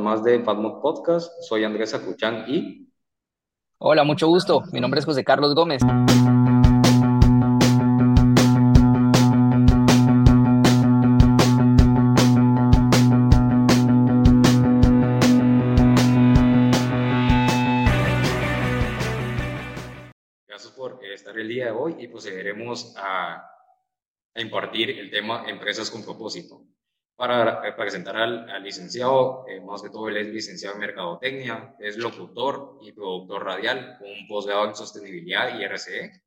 más de Padmod Podcast. Soy Andrés Acuchán y... Hola, mucho gusto. Mi nombre es José Carlos Gómez. Gracias por estar el día de hoy y procederemos a, a impartir el tema Empresas con propósito para eh, presentar al, licenciado, eh, más que todo él es licenciado en Mercadotecnia, es locutor y productor radial con un posgrado en Sostenibilidad y RCE.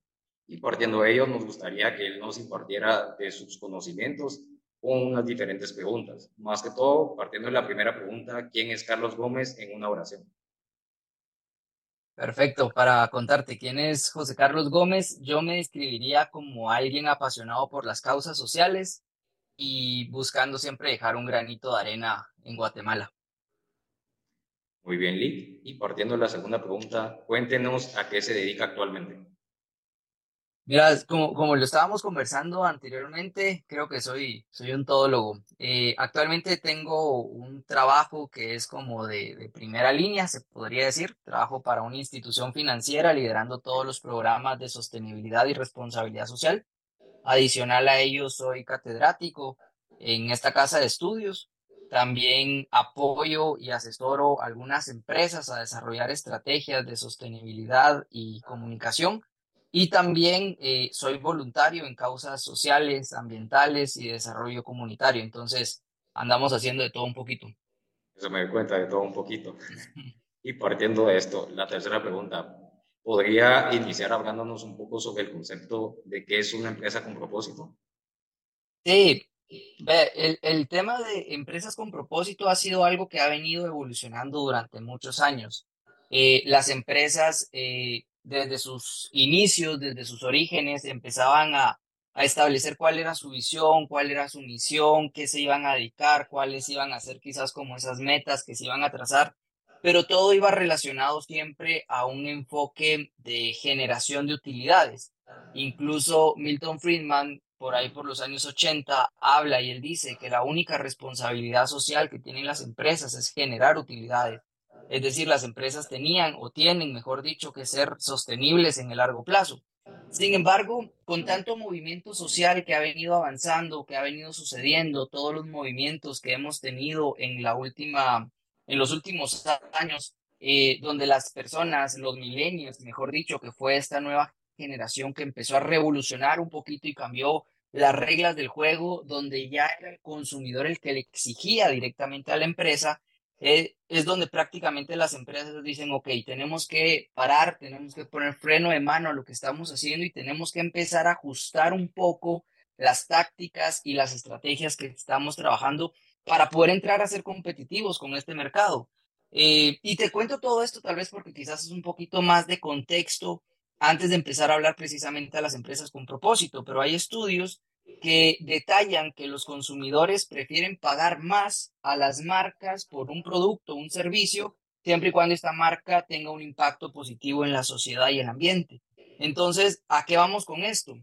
Y partiendo de ello, nos gustaría que él nos impartiera de sus conocimientos con unas diferentes preguntas. Más que todo, partiendo de la primera pregunta, ¿quién es Carlos Gómez en una oración? Perfecto, para contarte quién es José Carlos Gómez, yo me describiría como alguien apasionado por las causas sociales, y buscando siempre dejar un granito de arena en Guatemala. Muy bien, Lee. Y partiendo de la segunda pregunta, cuéntenos a qué se dedica actualmente. Mira, como, como lo estábamos conversando anteriormente, creo que soy, soy un todólogo. Eh, actualmente tengo un trabajo que es como de, de, primera línea, se podría decir. Trabajo para una institución financiera liderando todos los programas de sostenibilidad y responsabilidad social. Adicional a ello, soy catedrático en esta casa de estudios. También apoyo y asesoro algunas empresas a desarrollar estrategias de sostenibilidad y comunicación. Y también eh, soy voluntario en causas sociales, ambientales y desarrollo comunitario. Entonces, andamos haciendo de todo un poquito. Eso me doy cuenta de todo un poquito. y partiendo de esto, la tercera pregunta, ¿Podría iniciar hablándonos un poco sobre el concepto de qué es una empresa con propósito? Sí, el, el tema de empresas con propósito ha sido algo que ha venido evolucionando durante muchos años. Eh, las empresas eh, desde sus inicios, desde sus orígenes, empezaban a, a, establecer cuál era su visión, cuál era su misión, qué se iban a dedicar, cuáles iban a ser quizás como esas metas que se iban a trazar pero todo iba relacionado siempre a un enfoque de generación de utilidades. Incluso Milton Friedman, por ahí por los años 80, habla y él dice que la única responsabilidad social que tienen las empresas es generar utilidades. Es decir, las empresas tenían o tienen, mejor dicho, que ser sostenibles en el largo plazo. Sin embargo, con tanto movimiento social que ha venido avanzando, que ha venido sucediendo, todos los movimientos que hemos tenido en la última en los últimos años, eh, donde las personas, los milenios, mejor dicho, que fue esta nueva generación que empezó a revolucionar un poquito y cambió las reglas del juego, donde ya era el consumidor el que le exigía directamente a la empresa, eh, es donde prácticamente las empresas dicen, ok, tenemos que parar, tenemos que poner freno de mano a lo que estamos haciendo y tenemos que empezar a ajustar un poco las tácticas y las estrategias que estamos trabajando para poder entrar a ser competitivos con este mercado. Eh, y te cuento todo esto tal vez porque quizás es un poquito más de contexto antes de empezar a hablar precisamente a las empresas con propósito, pero hay estudios que detallan que los consumidores prefieren pagar más a las marcas por un producto un servicio, siempre y cuando esta marca tenga un impacto positivo en la sociedad y el ambiente. Entonces, ¿a qué vamos con esto?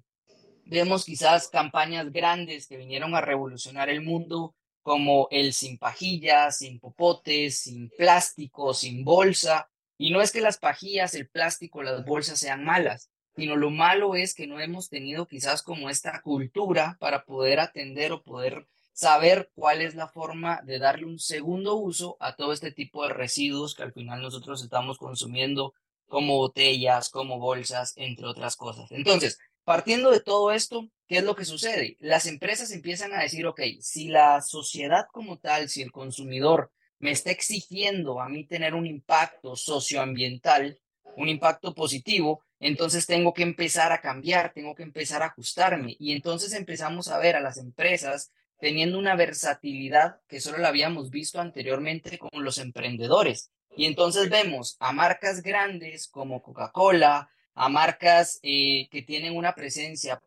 Vemos quizás campañas grandes que vinieron a revolucionar el mundo como el sin pajillas, sin popotes, sin plástico, sin bolsa. Y no es que las pajillas, el plástico, las bolsas sean malas, sino lo malo es que no hemos tenido quizás como esta cultura para poder atender o poder saber cuál es la forma de darle un segundo uso a todo este tipo de residuos que al final nosotros estamos consumiendo como botellas, como bolsas, entre otras cosas. Entonces, partiendo de todo esto, ¿qué es lo que sucede? Las empresas empiezan a decir, ok, si la sociedad como tal, si el consumidor me está exigiendo a mí tener un impacto socioambiental, un impacto positivo, entonces tengo que empezar a cambiar, tengo que empezar a ajustarme. Y entonces empezamos a ver a las empresas teniendo una versatilidad que solo la habíamos visto anteriormente con los emprendedores. Y entonces vemos a marcas grandes como Coca-Cola, a marcas eh, que tienen una presencia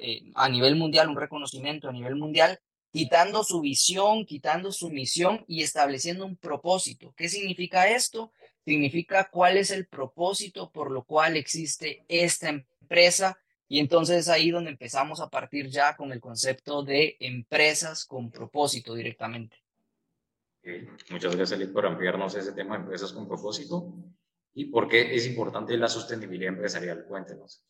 eh, a nivel mundial, un reconocimiento a nivel mundial, quitando su visión, quitando su misión y estableciendo un propósito. ¿Qué significa esto? Significa cuál es el propósito por lo cual existe esta empresa y entonces es ahí donde empezamos a partir ya con el concepto de empresas con propósito directamente. Muchas gracias, por ampliarnos ese tema de empresas con propósito y por qué es importante la sostenibilidad empresarial. Cuéntenos.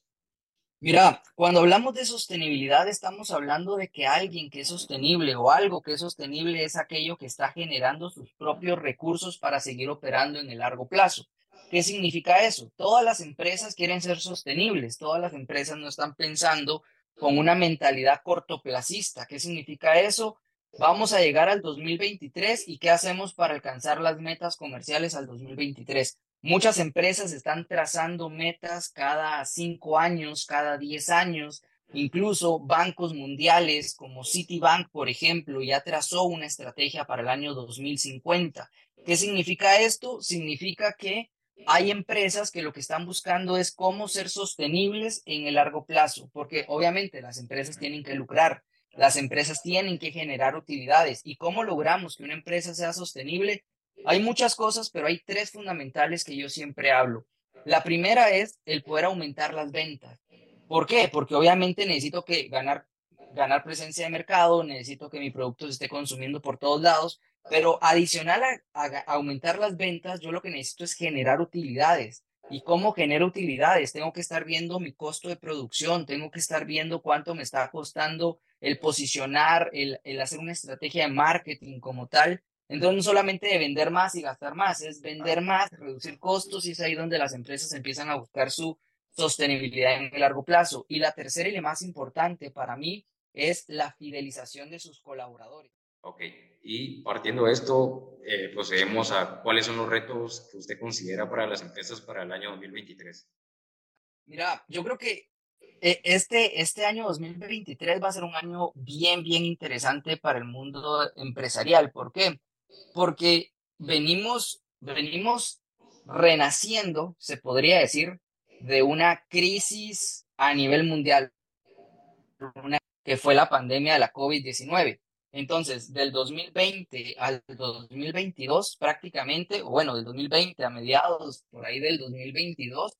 Mira, cuando hablamos de sostenibilidad estamos hablando de que alguien que es sostenible o algo que es sostenible es aquello que está generando sus propios recursos para seguir operando en el largo plazo. ¿Qué significa eso? Todas las empresas quieren ser sostenibles, todas las empresas no están pensando con una mentalidad cortoplacista. ¿Qué significa eso? Vamos a llegar al 2023 y ¿qué hacemos para alcanzar las metas comerciales al 2023? Muchas empresas están trazando metas cada cinco años, cada diez años. Incluso bancos mundiales como Citibank, por ejemplo, ya trazó una estrategia para el año 2050. ¿Qué significa esto? Significa que hay empresas que lo que están buscando es cómo ser sostenibles en el largo plazo, porque obviamente las empresas tienen que lucrar, las empresas tienen que generar utilidades. ¿Y cómo logramos que una empresa sea sostenible? Hay muchas cosas, pero hay tres fundamentales que yo siempre hablo. La primera es el poder aumentar las ventas. ¿Por qué? Porque obviamente necesito que ganar, ganar presencia de mercado, necesito que mi producto se esté consumiendo por todos lados, pero adicional a, aumentar las ventas, yo lo que necesito es generar utilidades. ¿Y cómo genero utilidades? Tengo que estar viendo mi costo de producción, tengo que estar viendo cuánto me está costando el posicionar, el, el hacer una estrategia de marketing como tal. Entonces, no solamente de vender más y gastar más, es vender más, reducir costos y es ahí donde las empresas empiezan a buscar su sostenibilidad en el largo plazo. Y la tercera y la más importante para mí es la fidelización de sus colaboradores. Ok, y partiendo de esto, eh, procedemos a cuáles son los retos que usted considera para las empresas para el año 2023. Mira, yo creo que eh, este, este año 2023 va a ser un año bien, bien interesante para el mundo empresarial. ¿Por qué? Porque venimos, venimos renaciendo, se podría decir, de una crisis a nivel mundial, que fue la pandemia de la COVID-19. Entonces, del 2020 al 2022, prácticamente, o bueno, del 2020 a mediados por ahí del 2022,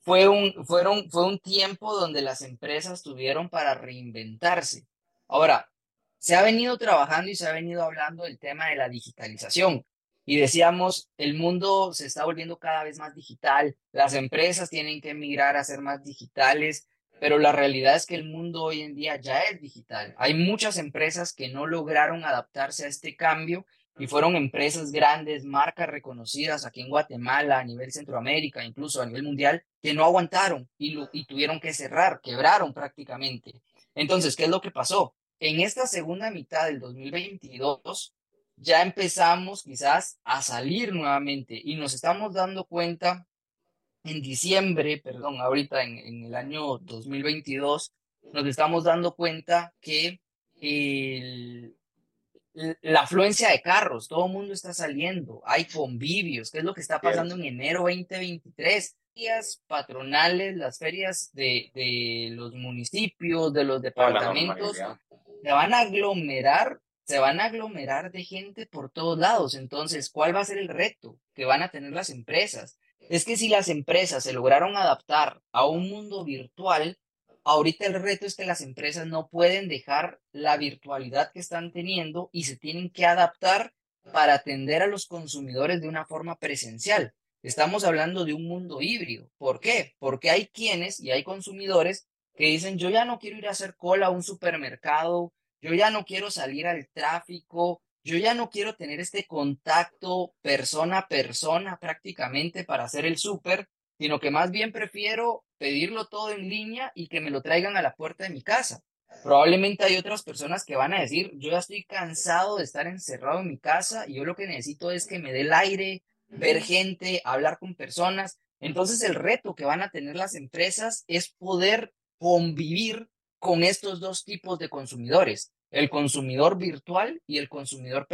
fue un, fueron, fue un tiempo donde las empresas tuvieron para reinventarse. Ahora, se ha venido trabajando y se ha venido hablando del tema de la digitalización. Y decíamos, el mundo se está volviendo cada vez más digital, las empresas tienen que migrar a ser más digitales, pero la realidad es que el mundo hoy en día ya es digital. Hay muchas empresas que no lograron adaptarse a este cambio y fueron empresas grandes, marcas reconocidas aquí en Guatemala, a nivel Centroamérica, incluso a nivel mundial, que no aguantaron y, y tuvieron que cerrar, quebraron prácticamente. Entonces, ¿qué es lo que pasó? En esta segunda mitad del 2022 ya empezamos quizás a salir nuevamente y nos estamos dando cuenta en diciembre, perdón, ahorita en, el año 2022, nos estamos dando cuenta que la afluencia de carros, todo el mundo está saliendo, hay convivios, ¿qué es lo que está pasando en enero 2023? Ferias patronales, las ferias de, de los municipios, de los departamentos, se van a aglomerar, se van a aglomerar de gente por todos lados. Entonces, ¿cuál va a ser el reto que van a tener las empresas? es que si las empresas se lograron adaptar a un mundo virtual, ahorita el reto es que las empresas no pueden dejar la virtualidad que están teniendo y se tienen que adaptar para atender a los consumidores de una forma presencial. Estamos hablando de un mundo híbrido. ¿Por qué? Porque hay quienes y hay consumidores que dicen, yo ya no quiero ir a hacer cola a un supermercado, yo ya no quiero salir al tráfico, yo ya no quiero tener este contacto persona a persona prácticamente para hacer el súper, sino que más bien prefiero pedirlo todo en línea y que me lo traigan a la puerta de mi casa. Probablemente hay otras personas que van a decir, yo ya estoy cansado de estar encerrado en mi casa y yo lo que necesito es que me dé el aire, ver gente, hablar con personas. Entonces el reto que van a tener las empresas es poder convivir con estos dos tipos de consumidores el consumidor virtual y el consumidor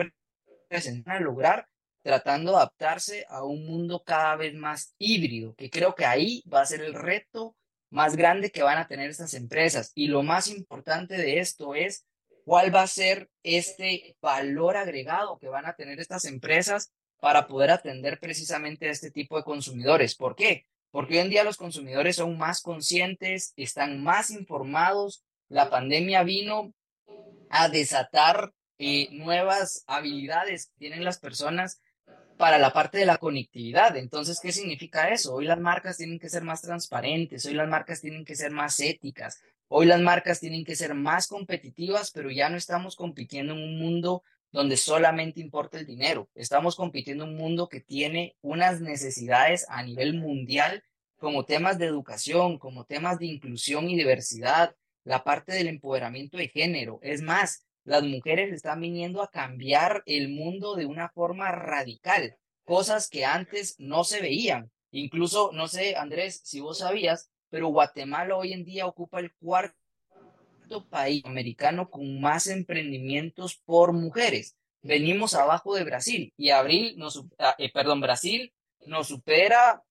presencial lograr tratando de adaptarse a un mundo cada vez más híbrido, que creo que ahí va a ser el reto más grande que van a tener estas empresas. Y lo más importante de esto es cuál va a ser este valor agregado que van a tener estas empresas para poder atender precisamente a este tipo de consumidores. ¿Por qué? Porque hoy en día los consumidores son más conscientes, están más informados. La pandemia vino a desatar eh, nuevas habilidades que tienen las personas para la parte de la conectividad. Entonces, ¿qué significa eso? Hoy las marcas tienen que ser más transparentes, hoy las marcas tienen que ser más éticas, hoy las marcas tienen que ser más competitivas, pero ya no estamos compitiendo en un mundo donde solamente importa el dinero. Estamos compitiendo en un mundo que tiene unas necesidades a nivel mundial como temas de educación, como temas de inclusión y diversidad, la parte del empoderamiento de género. Es más, las mujeres están viniendo a cambiar el mundo de una forma radical, cosas que antes no se veían. Incluso, no sé, Andrés, si vos sabías, pero Guatemala hoy en día ocupa el cuarto país americano con más emprendimientos por mujeres. Venimos abajo de Brasil y Abril nos, ah, eh, perdón, Brasil nos supera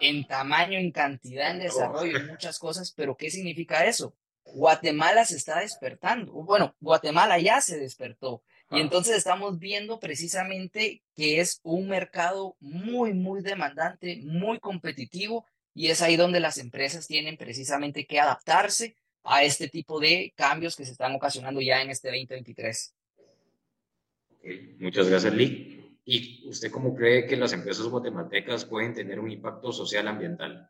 en tamaño, en cantidad, en desarrollo, en muchas cosas, pero ¿qué significa eso? Guatemala se está despertando. Bueno, Guatemala ya se despertó. Y entonces estamos viendo precisamente que es un mercado muy, muy demandante, muy competitivo, y es ahí donde las empresas tienen precisamente que adaptarse a este tipo de cambios que se están ocasionando ya en este 2023. Muchas gracias, Lee. ¿Y usted cómo cree que las empresas guatemaltecas pueden tener un impacto social ambiental?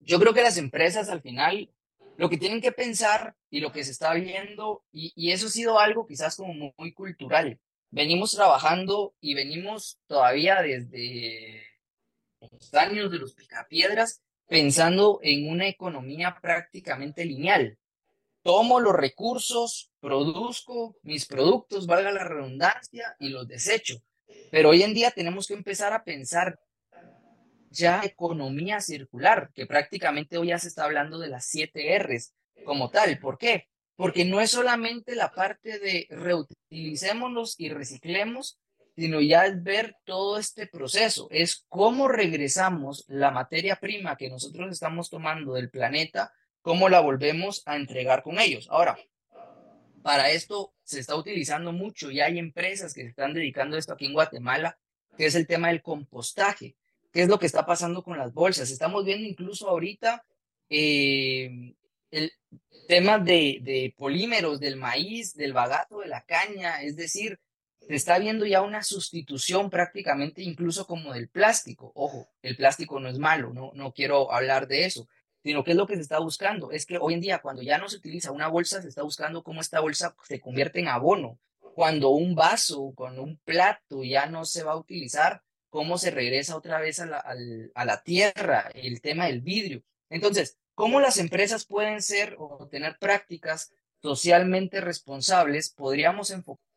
Yo creo que las empresas al final lo que tienen que pensar y lo que se está viendo, y, y eso ha sido algo quizás como muy, muy cultural. Venimos trabajando y venimos todavía desde los años de los picapiedras pensando en una economía prácticamente lineal. Tomo los recursos, produzco mis productos, valga la redundancia, y los desecho. Pero hoy en día tenemos que empezar a pensar ya economía circular, que prácticamente hoy ya se está hablando de las siete R's como tal. ¿Por qué? Porque no es solamente la parte de reutilicémonos y reciclemos, sino ya es ver todo este proceso, es cómo regresamos la materia prima que nosotros estamos tomando del planeta, cómo la volvemos a entregar con ellos. Ahora, para esto se está utilizando mucho y hay empresas que están dedicando a esto aquí en Guatemala, que es el tema del compostaje. ¿Qué es lo que está pasando con las bolsas? Estamos viendo incluso ahorita eh, el tema de, de polímeros del maíz, del bagato, de la caña, es decir, está viendo ya una sustitución prácticamente incluso como del plástico. Ojo, el plástico no es malo, no, no quiero hablar de eso, sino que es lo que se está buscando. Es que hoy en día cuando ya no se utiliza una bolsa, se está buscando cómo esta bolsa se convierte en abono. Cuando un vaso, cuando un plato ya no se va a utilizar, cómo se regresa otra vez a la, a la tierra, el tema del vidrio. Entonces, ¿cómo las empresas pueden ser o tener prácticas socialmente responsables? Podríamos enfocar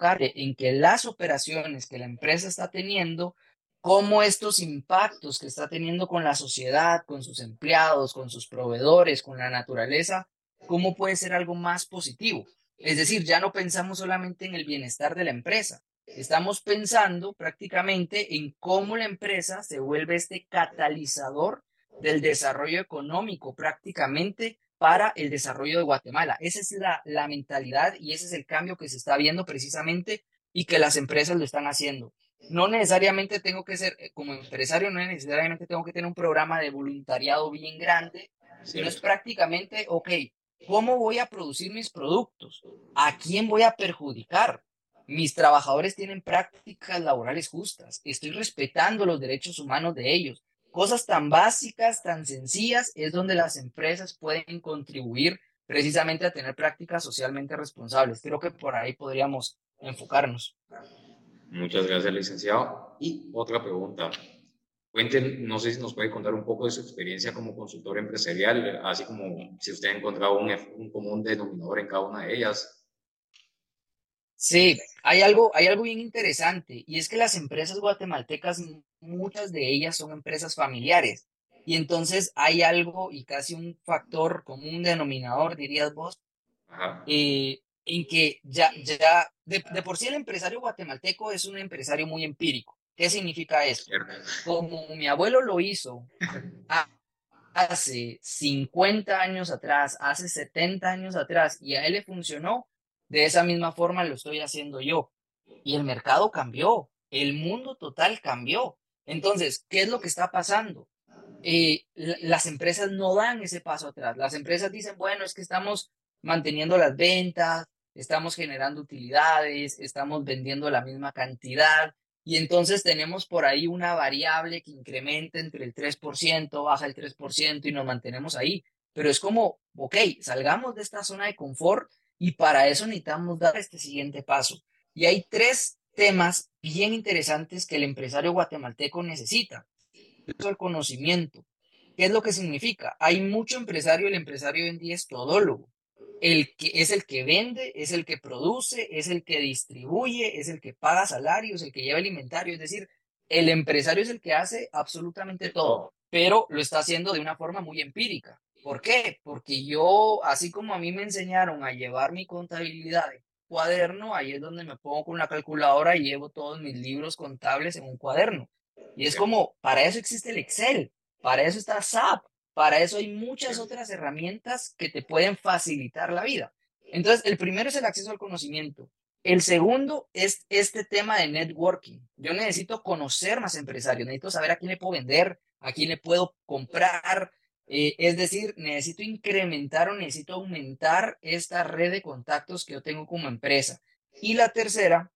en que las operaciones que la empresa está teniendo, cómo estos impactos que está teniendo con la sociedad, con sus empleados, con sus proveedores, con la naturaleza, cómo puede ser algo más positivo. Es decir, ya no pensamos solamente en el bienestar de la empresa, estamos pensando prácticamente en cómo la empresa se vuelve este catalizador del desarrollo económico prácticamente para el desarrollo de Guatemala. Esa es la, la mentalidad y ese es el cambio que se está viendo precisamente y que las empresas lo están haciendo. No necesariamente tengo que ser, eh, como empresario, no necesariamente tengo que tener un programa de voluntariado bien grande, sino es prácticamente, ok, ¿cómo voy a producir mis productos? ¿A quién voy a perjudicar? Mis trabajadores tienen prácticas laborales justas, estoy respetando los derechos humanos de ellos, cosas tan básicas, tan sencillas, es donde las empresas pueden contribuir precisamente a tener prácticas socialmente responsables. Creo que por ahí podríamos enfocarnos. Muchas gracias, licenciado. Y otra pregunta. Cuenten, no sé si nos puede contar un poco de su experiencia como consultor empresarial, así como si usted ha encontrado un, un común denominador en cada una de ellas, Sí, hay algo, hay algo bien interesante y es que las empresas guatemaltecas, muchas de ellas son empresas familiares y entonces hay algo y casi un factor común denominador, dirías vos, eh, en que ya, ya de, por sí el empresario guatemalteco es un empresario muy empírico. ¿Qué significa eso? Como mi abuelo lo hizo hace 50 años atrás, hace 70 años atrás y a él le funcionó, de esa misma forma lo estoy haciendo yo. Y el mercado cambió, el mundo total cambió. Entonces, ¿qué es lo que está pasando? Eh, las empresas no dan ese paso atrás. Las empresas dicen, bueno, es que estamos manteniendo las ventas, estamos generando utilidades, estamos vendiendo la misma cantidad y entonces tenemos por ahí una variable que incrementa entre el 3%, baja el 3% y nos mantenemos ahí. Pero es como, ok, salgamos de esta zona de confort y para eso necesitamos dar este siguiente paso. Y hay tres temas bien interesantes que el empresario guatemalteco necesita. El conocimiento. ¿Qué es lo que significa? Hay mucho empresario, el empresario hoy en día es todólogo. El que es el que vende, es el que produce, es el que distribuye, es el que paga salarios, el que lleva el inventario. Es decir, el empresario es el que hace absolutamente todo, pero lo está haciendo de una forma muy empírica. ¿Por qué? Porque yo, así como a mí me enseñaron a llevar mi contabilidad cuaderno, ahí es donde me pongo con la calculadora y llevo todos mis libros contables en un cuaderno. Y es como, para eso existe el Excel, para eso está SAP, para eso hay muchas otras herramientas que te pueden facilitar la vida. Entonces, el primero es el acceso al conocimiento. El segundo es este tema de networking. Yo necesito conocer más empresarios, necesito saber a quién le puedo vender, a quién le puedo comprar. Eh, es decir, necesito incrementar o necesito aumentar esta red de contactos que yo tengo como empresa. Y la tercera,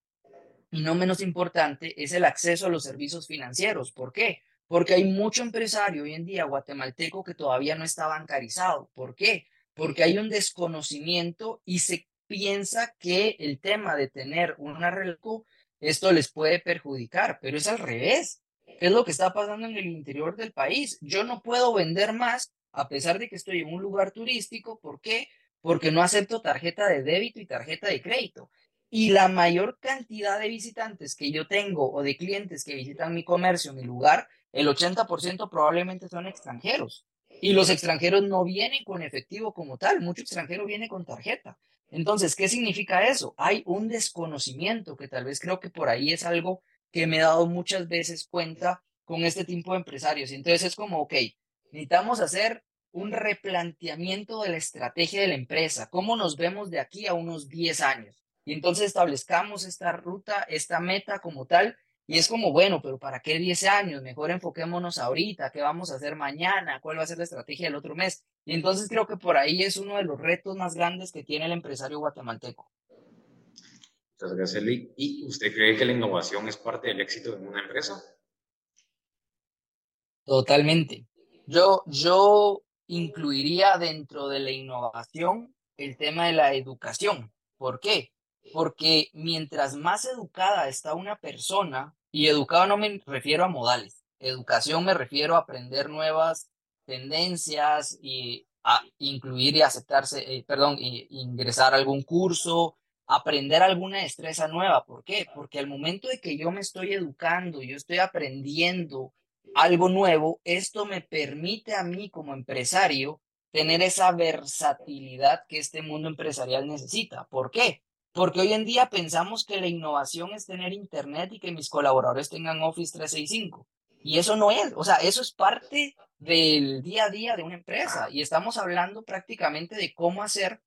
y no menos importante, es el acceso a los servicios financieros. ¿Por qué? Porque hay mucho empresario hoy en día guatemalteco que todavía no está bancarizado. ¿Por qué? Porque hay un desconocimiento y se piensa que el tema de tener una relación, esto les puede perjudicar, pero es al revés. ¿Qué es lo que está pasando en el interior del país? Yo no puedo vender más a pesar de que estoy en un lugar turístico. ¿Por qué? Porque no acepto tarjeta de débito y tarjeta de crédito. Y la mayor cantidad de visitantes que yo tengo o de clientes que visitan mi comercio, mi lugar, el 80% probablemente son extranjeros. Y los extranjeros no vienen con efectivo como tal, mucho extranjero viene con tarjeta. Entonces, ¿qué significa eso? Hay un desconocimiento que tal vez creo que por ahí es algo que me he dado muchas veces cuenta con este tipo de empresarios. Entonces es como, ok, necesitamos hacer un replanteamiento de la estrategia de la empresa, cómo nos vemos de aquí a unos 10 años. Y entonces establezcamos esta ruta, esta meta como tal, y es como, bueno, pero ¿para qué 10 años? Mejor enfoquémonos ahorita, ¿qué vamos a hacer mañana? ¿Cuál va a ser la estrategia del otro mes? Y entonces creo que por ahí es uno de los retos más grandes que tiene el empresario guatemalteco. Gracias, Lee. ¿Y usted cree que la innovación es parte del éxito de una empresa? Totalmente. Yo, yo incluiría dentro de la innovación el tema de la educación. ¿Por qué? Porque mientras más educada está una persona, y educado no me refiero a modales, educación me refiero a aprender nuevas tendencias y a incluir y aceptarse, eh, perdón, y, ingresar a algún curso, aprender alguna destreza nueva. ¿Por qué? Porque al momento de que yo me estoy educando, yo estoy aprendiendo algo nuevo, esto me permite a mí como empresario tener esa versatilidad que este mundo empresarial necesita. ¿Por qué? Porque hoy en día pensamos que la innovación es tener Internet y que mis colaboradores tengan Office 365. Y eso no es, o sea, eso es parte del día a día de una empresa. Y estamos hablando prácticamente de cómo hacer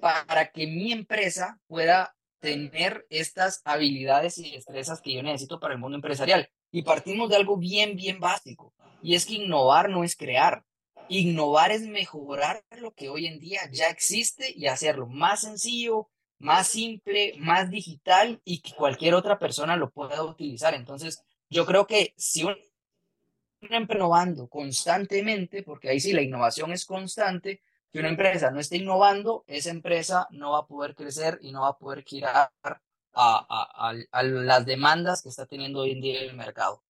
para que mi empresa pueda tener estas habilidades y destrezas que yo necesito para el mundo empresarial. Y partimos de algo bien, bien básico. Y es que innovar no es crear. Innovar es mejorar lo que hoy en día ya existe y hacerlo más sencillo, más simple, más digital y que cualquier otra persona lo pueda utilizar. Entonces, yo creo que si uno innovando constantemente, porque ahí sí la innovación es constante, si una empresa no está innovando, esa empresa no va a poder crecer y no va a poder girar a, a, a, las demandas que está teniendo hoy en día el mercado.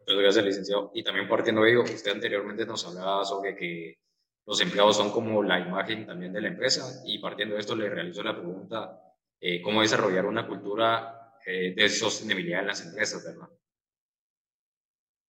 Muchas gracias, licenciado. Y también partiendo de ello, usted anteriormente nos hablaba sobre que los empleados son como la imagen también de la empresa y partiendo de esto le realizo la pregunta, eh, ¿cómo desarrollar una cultura eh, de sostenibilidad en las empresas, verdad?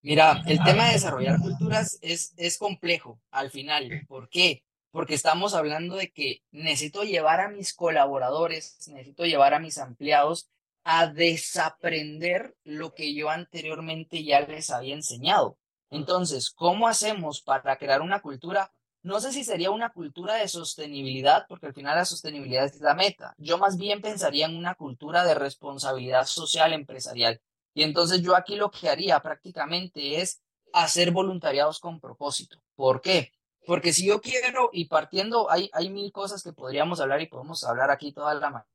Mira, el tema de desarrollar culturas es, es complejo al final. ¿Por qué? Porque estamos hablando de que necesito llevar a mis colaboradores, necesito llevar a mis empleados a desaprender lo que yo anteriormente ya les había enseñado. Entonces, ¿cómo hacemos para crear una cultura no sé si sería una cultura de sostenibilidad, porque al final la sostenibilidad es la meta. Yo más bien pensaría en una cultura de responsabilidad social empresarial. Y entonces yo aquí lo que haría prácticamente es hacer voluntariados con propósito. ¿Por qué? Porque si yo quiero, y partiendo, hay, hay mil cosas que podríamos hablar y podemos hablar aquí toda la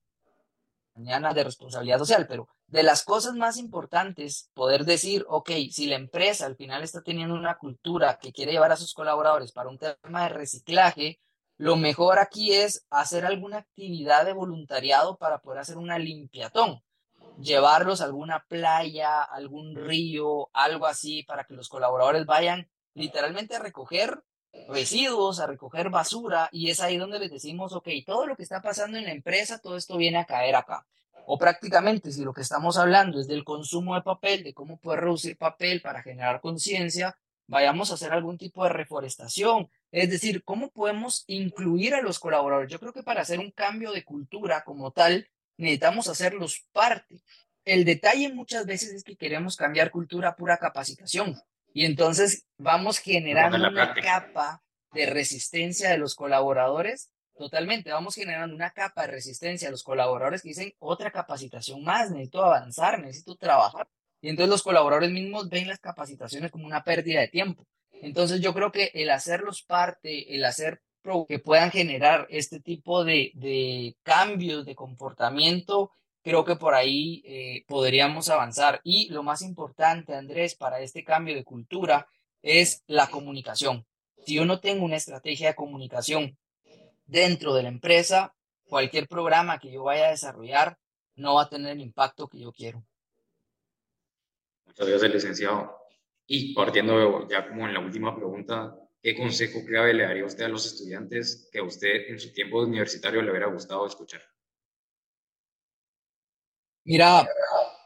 mañana de responsabilidad social, pero de las cosas más importantes, poder decir, ok, si la empresa al final está teniendo una cultura que quiere llevar a sus colaboradores para un tema de reciclaje, lo mejor aquí es hacer alguna actividad de voluntariado para poder hacer una limpiatón, llevarlos a alguna playa, algún río, algo así, para que los colaboradores vayan literalmente a recoger residuos, a recoger basura, y es ahí donde les decimos, ok, todo lo que está pasando en la empresa, todo esto viene a caer acá. O prácticamente, si lo que estamos hablando es del consumo de papel, de cómo poder reducir papel para generar conciencia, vayamos a hacer algún tipo de reforestación. Es decir, cómo podemos incluir a los colaboradores. Yo creo que para hacer un cambio de cultura como tal, necesitamos hacerlos parte. El detalle muchas veces es que queremos cambiar cultura pura capacitación. Y entonces vamos generando una capa de resistencia de los colaboradores. Totalmente, vamos generando una capa de resistencia a los colaboradores que dicen otra capacitación más, necesito avanzar, necesito trabajar. Y entonces los colaboradores mismos ven las capacitaciones como una pérdida de tiempo. Entonces yo creo que el hacerlos parte, el hacer que puedan generar este tipo de, de cambios de comportamiento creo que por ahí eh, podríamos avanzar. Y lo más importante, Andrés, para este cambio de cultura es la comunicación. Si yo no tengo una estrategia de comunicación dentro de la empresa, cualquier programa que yo vaya a desarrollar no va a tener el impacto que yo quiero. Muchas gracias, licenciado. Y partiendo ya como en la última pregunta, ¿qué consejo clave le daría usted a los estudiantes que a usted en su tiempo universitario le hubiera gustado escuchar? Mira,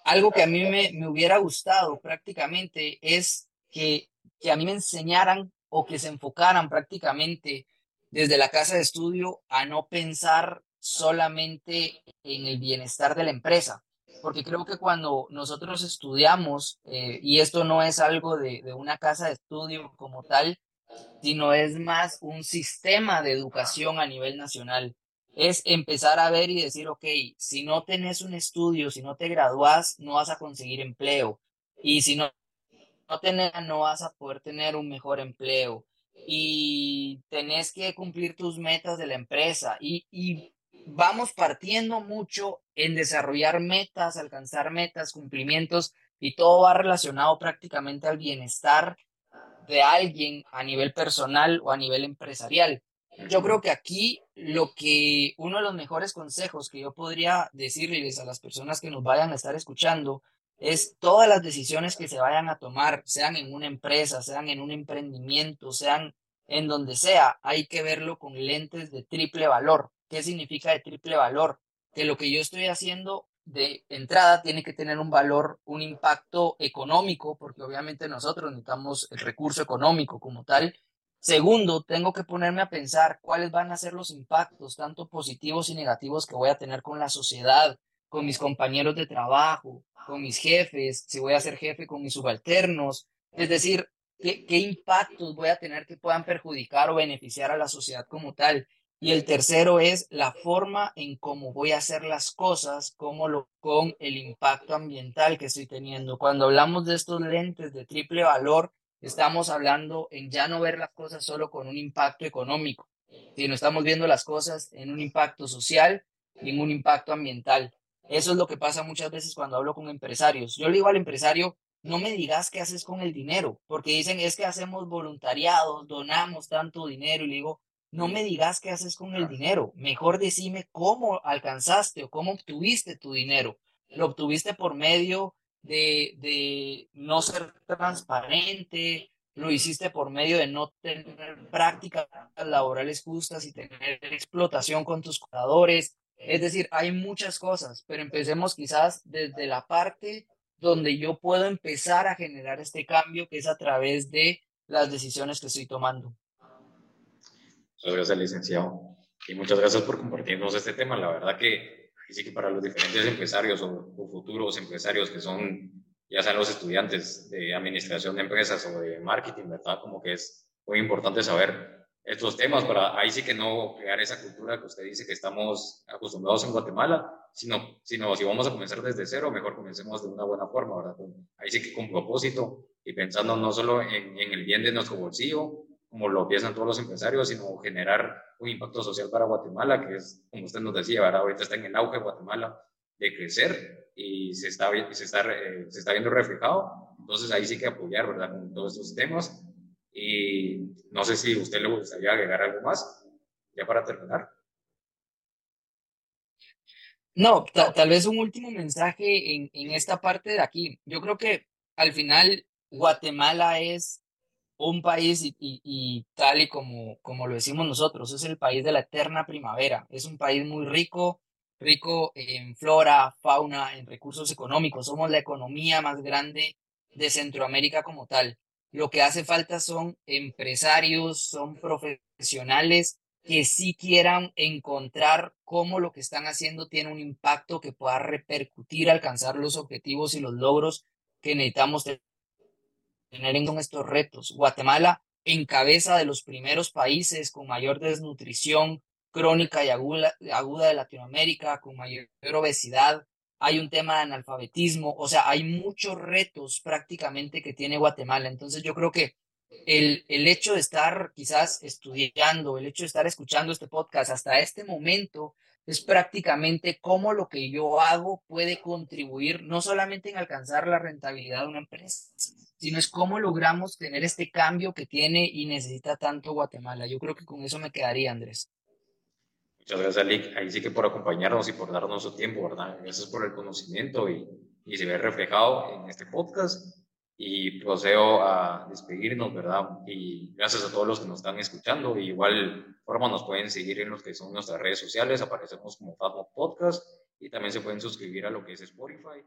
algo que a mí me, me hubiera gustado prácticamente es que, que a mí me enseñaran o que se enfocaran prácticamente desde la casa de estudio a no pensar solamente en el bienestar de la empresa, porque creo que cuando nosotros estudiamos, eh, y esto no es algo de, de, una casa de estudio como tal, sino es más un sistema de educación a nivel nacional es empezar a ver y decir, ok, si no tenés un estudio, si no te gradúas, no vas a conseguir empleo. Y si no, no tenés, no vas a poder tener un mejor empleo. Y tenés que cumplir tus metas de la empresa. Y, y vamos partiendo mucho en desarrollar metas, alcanzar metas, cumplimientos, y todo va relacionado prácticamente al bienestar de alguien a nivel personal o a nivel empresarial. Yo creo que aquí lo que uno de los mejores consejos que yo podría decirles a las personas que nos vayan a estar escuchando es todas las decisiones que se vayan a tomar, sean en una empresa, sean en un emprendimiento, sean en donde sea, hay que verlo con lentes de triple valor. ¿Qué significa de triple valor? Que lo que yo estoy haciendo de entrada tiene que tener un valor, un impacto económico, porque obviamente nosotros necesitamos el recurso económico como tal, Segundo, tengo que ponerme a pensar cuáles van a ser los impactos, tanto positivos y negativos, que voy a tener con la sociedad, con mis compañeros de trabajo, con mis jefes, si voy a ser jefe con mis subalternos. Es decir, qué, qué impactos voy a tener que puedan perjudicar o beneficiar a la sociedad como tal. Y el tercero es la forma en cómo voy a hacer las cosas, cómo lo, con el impacto ambiental que estoy teniendo. Cuando hablamos de estos lentes de triple valor, estamos hablando en ya no ver las cosas solo con un impacto económico, sino estamos viendo las cosas en un impacto social y en un impacto ambiental. Eso es lo que pasa muchas veces cuando hablo con empresarios. Yo le digo al empresario, no me digas qué haces con el dinero, porque dicen es que hacemos voluntariados, donamos tanto dinero y le digo, no me digas qué haces con el dinero, mejor decime cómo alcanzaste o cómo obtuviste tu dinero. Lo obtuviste por medio de, de no ser transparente, lo hiciste por medio de no tener prácticas laborales justas y tener explotación con tus colaboradores. Es decir, hay muchas cosas, pero empecemos quizás desde la parte donde yo puedo empezar a generar este cambio, que es a través de las decisiones que estoy tomando. Muchas gracias, licenciado. Y muchas gracias por compartirnos este tema. La verdad que sí que para los diferentes empresarios o, futuros empresarios que son, ya sean los estudiantes de administración de empresas o de marketing, ¿verdad? Como que es muy importante saber estos temas para ahí sí que no crear esa cultura que usted dice que estamos acostumbrados en Guatemala, sino, sino si vamos a comenzar desde cero, mejor comencemos de una buena forma, ¿verdad? Ahí sí que con propósito y pensando no solo en, en el bien de nuestro bolsillo, como lo piensan todos los empresarios, sino generar un impacto social para Guatemala, que es, como usted nos decía, ahorita está en el auge Guatemala de crecer y se está, se está, eh, se está viendo reflejado. Entonces ahí sí que apoyar, ¿verdad? Con todos estos temas. Y no sé si a usted le gustaría agregar algo más, ya para terminar. No, tal vez un último mensaje en, en esta parte de aquí. Yo creo que al final Guatemala es un país y, tal y como, como lo decimos nosotros, es el país de la eterna primavera. Es un país muy rico, rico en flora, fauna, en recursos económicos. Somos la economía más grande de Centroamérica como tal. Lo que hace falta son empresarios, son profesionales que sí quieran encontrar cómo lo que están haciendo tiene un impacto que pueda repercutir, alcanzar los objetivos y los logros que necesitamos tener en estos retos. Guatemala encabeza de los primeros países con mayor desnutrición crónica y aguda, aguda de Latinoamérica, con mayor obesidad. Hay un tema de analfabetismo, o sea, hay muchos retos prácticamente que tiene Guatemala. Entonces yo creo que el, el hecho de estar quizás estudiando, el hecho de estar escuchando este podcast hasta este momento, es prácticamente cómo lo que yo hago puede contribuir no solamente en alcanzar la rentabilidad de una empresa, sino es cómo logramos tener este cambio que tiene y necesita tanto Guatemala. Yo creo que con eso me quedaría, Andrés. Muchas gracias, Alic. Ahí sí que por acompañarnos y por darnos su tiempo, ¿verdad? Gracias por el conocimiento y, y se ve reflejado en este podcast y procedo a despedirnos, ¿verdad? Y gracias a todos los que nos están escuchando. Igual forma nos pueden seguir en los que son nuestras redes sociales, aparecemos como Fatmo Podcast y también se pueden suscribir a lo que es Spotify